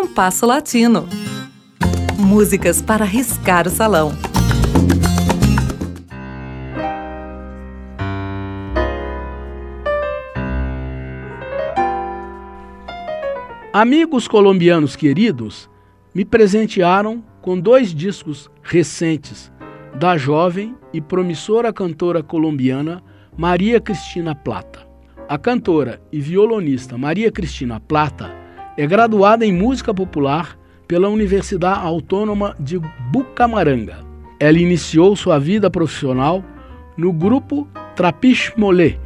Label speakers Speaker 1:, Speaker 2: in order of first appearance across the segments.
Speaker 1: Compasso Latino. Músicas para riscar o salão.
Speaker 2: Amigos colombianos queridos me presentearam com dois discos recentes da jovem e promissora cantora colombiana Maria Cristina Plata. A cantora e violonista Maria Cristina Plata é graduada em música popular pela Universidade Autônoma de Bucamaranga. Ela iniciou sua vida profissional no grupo Trapiche Molé,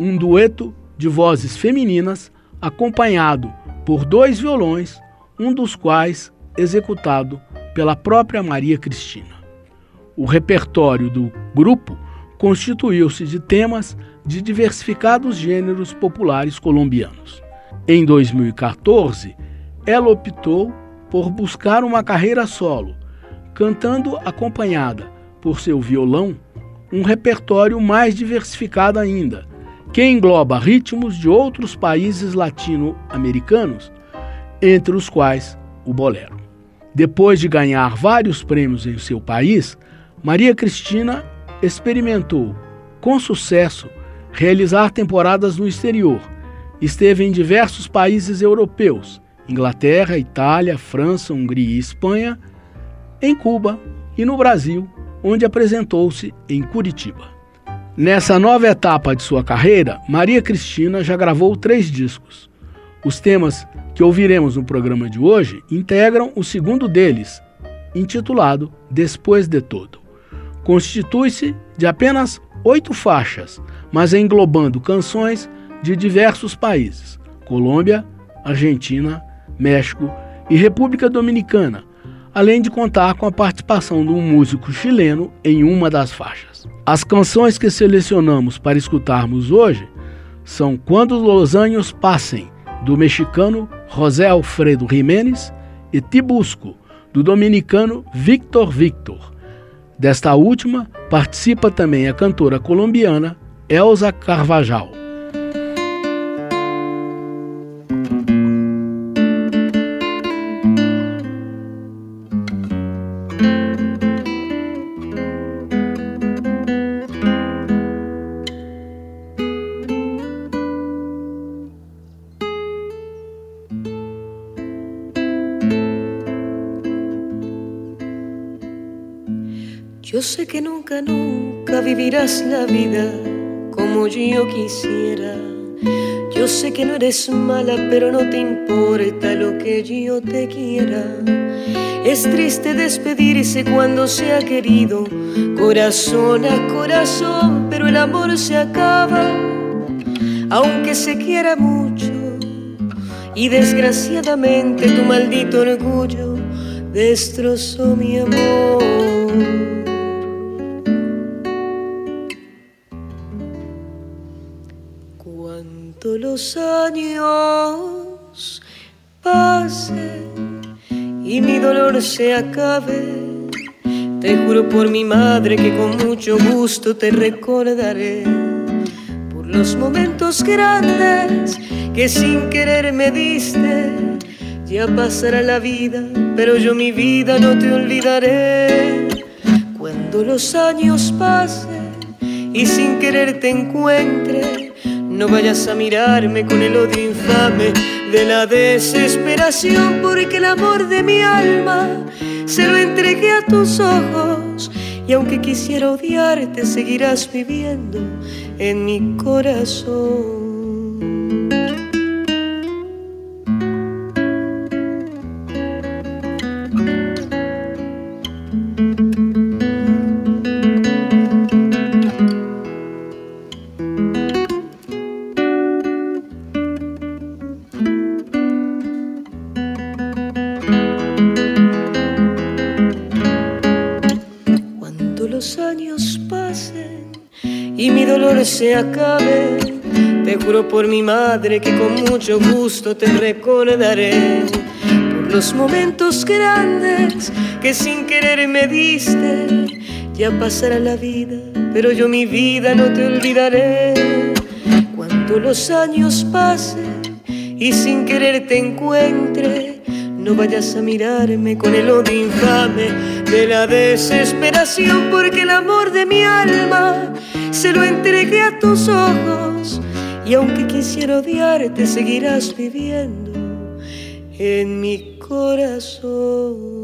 Speaker 2: um dueto de vozes femininas acompanhado por dois violões, um dos quais executado pela própria Maria Cristina. O repertório do grupo constituiu-se de temas de diversificados gêneros populares colombianos. Em 2014, ela optou por buscar uma carreira solo, cantando acompanhada por seu violão um repertório mais diversificado ainda, que engloba ritmos de outros países latino-americanos, entre os quais o bolero. Depois de ganhar vários prêmios em seu país, Maria Cristina experimentou, com sucesso, realizar temporadas no exterior. Esteve em diversos países europeus, Inglaterra, Itália, França, Hungria e Espanha, em Cuba e no Brasil, onde apresentou-se em Curitiba. Nessa nova etapa de sua carreira, Maria Cristina já gravou três discos. Os temas que ouviremos no programa de hoje integram o segundo deles, intitulado Depois de Todo. Constitui-se de apenas oito faixas, mas englobando canções de diversos países: Colômbia, Argentina, México e República Dominicana, além de contar com a participação de um músico chileno em uma das faixas. As canções que selecionamos para escutarmos hoje são Quando os Anos Passem, do mexicano José Alfredo Jiménez, e Tibusco, do dominicano Victor Victor. Desta última participa também a cantora colombiana Elsa Carvajal.
Speaker 3: Yo sé que nunca, nunca vivirás la vida como yo quisiera. Yo sé que no eres mala, pero no te importa lo que yo te quiera. Es triste despedirse cuando se ha querido, corazón a corazón, pero el amor se acaba, aunque se quiera mucho. Y desgraciadamente tu maldito orgullo destrozó mi amor. Los años pasen y mi dolor se acabe, te juro por mi madre que con mucho gusto te recordaré por los momentos grandes que sin querer me diste. Ya pasará la vida, pero yo mi vida no te olvidaré. Cuando los años pasen y sin querer te encuentre, no vayas a mirarme con el odio infame de la desesperación, porque el amor de mi alma se lo entregué a tus ojos. Y aunque quisiera odiarte, seguirás viviendo en mi corazón. Se acabe. Te juro por mi madre que con mucho gusto te recordaré por los momentos grandes que sin querer me diste. Ya pasará la vida, pero yo mi vida no te olvidaré. Cuando los años pasen y sin querer te encuentre, No vayas a mirarme con el odio infame de la desesperación, porque el amor de mi alma se lo entregué a tus ojos. Y aunque quisiera odiarte, seguirás viviendo en mi corazón.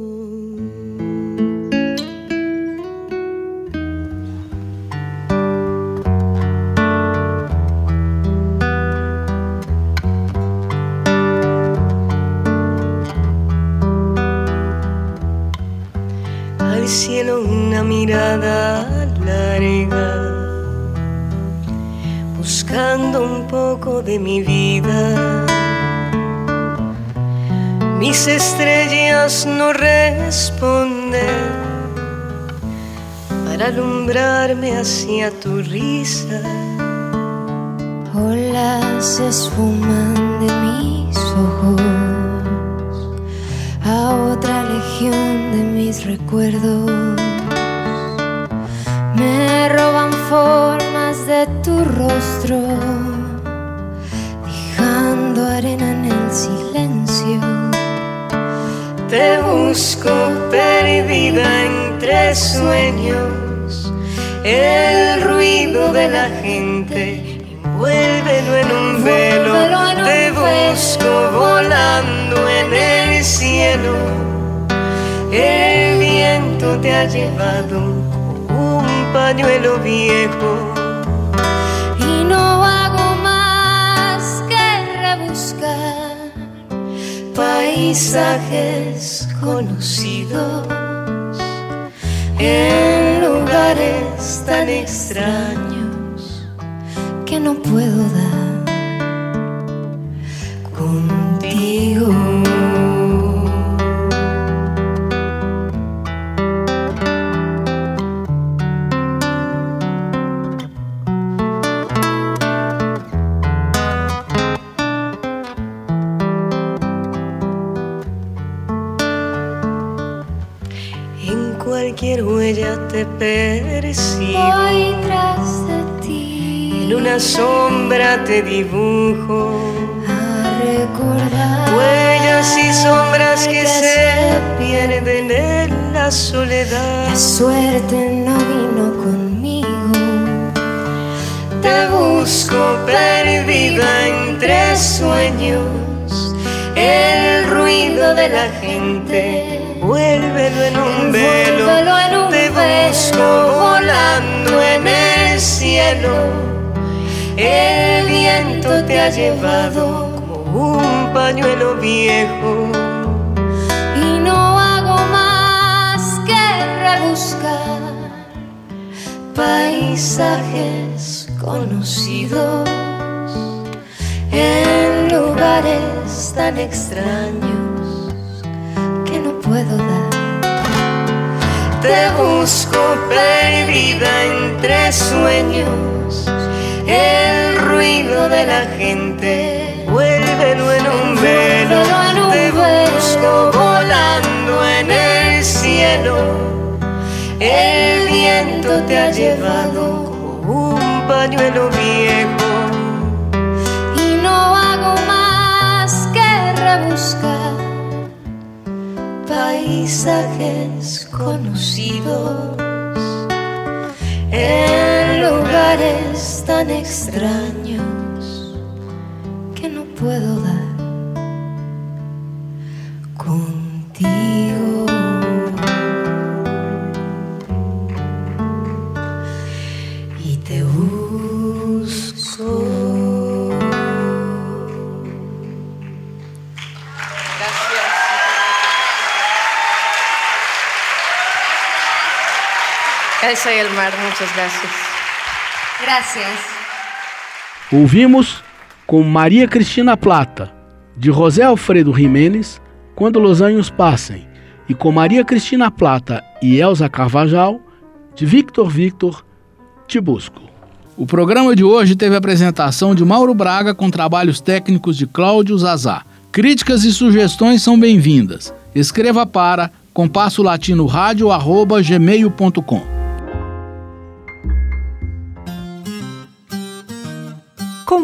Speaker 3: Buscando un poco de mi vida. Mis estrellas no responden para alumbrarme hacia tu risa.
Speaker 4: Olas se esfuman de mis ojos a otra legión de mis recuerdos. Me roban formas de tu rostro, dejando arena en el silencio.
Speaker 3: Te busco perdida entre sueños, el ruido de la gente envuélvelo en un velo. Te busco volando en el cielo, el viento te ha llevado un pañuelo viejo.
Speaker 4: Y no hago más que rebuscar
Speaker 3: paisajes conocidos en lugares tan extraños
Speaker 4: que no puedo dar
Speaker 3: En cualquier huella te persigo.
Speaker 4: Voy tras de ti
Speaker 3: En una sombra te dibujo.
Speaker 4: a recordar
Speaker 3: Huellas y sombras que se pierden en la soledad.
Speaker 4: La suerte no vino conmigo.
Speaker 3: Te busco perdida entre sueños. El ruido de la gente, vuélvelo en un velo.
Speaker 4: Envuélvelo en un
Speaker 3: Te busco volando en el cielo. El viento te ha llevado como un pañuelo viejo.
Speaker 4: Y no hago más que rebuscar
Speaker 3: paisajes conocidos en lugares tan extraños
Speaker 4: puedo dar.
Speaker 3: te busco perdida entre sueños el ruido de la gente vuélvelo en un velo
Speaker 4: Vuélvelo en un
Speaker 3: te
Speaker 4: velo.
Speaker 3: busco volando en el cielo el viento te ha llevado como un pañuelo viejo paisajes conocidos en lugares tan extraños
Speaker 4: que no puedo dar
Speaker 5: Eso y el mar, muchas gracias.
Speaker 4: Gracias.
Speaker 2: Ouvimos com Maria Cristina Plata, de José Alfredo Jimenez, Quando os Anos Passem, e com Maria Cristina Plata e Elza Carvajal, de Victor Victor, Te Busco. O programa de hoje teve a apresentação de Mauro Braga com trabalhos técnicos de Cláudio Zazá. Críticas e sugestões são bem-vindas. Escreva para compasso latino gmail.com.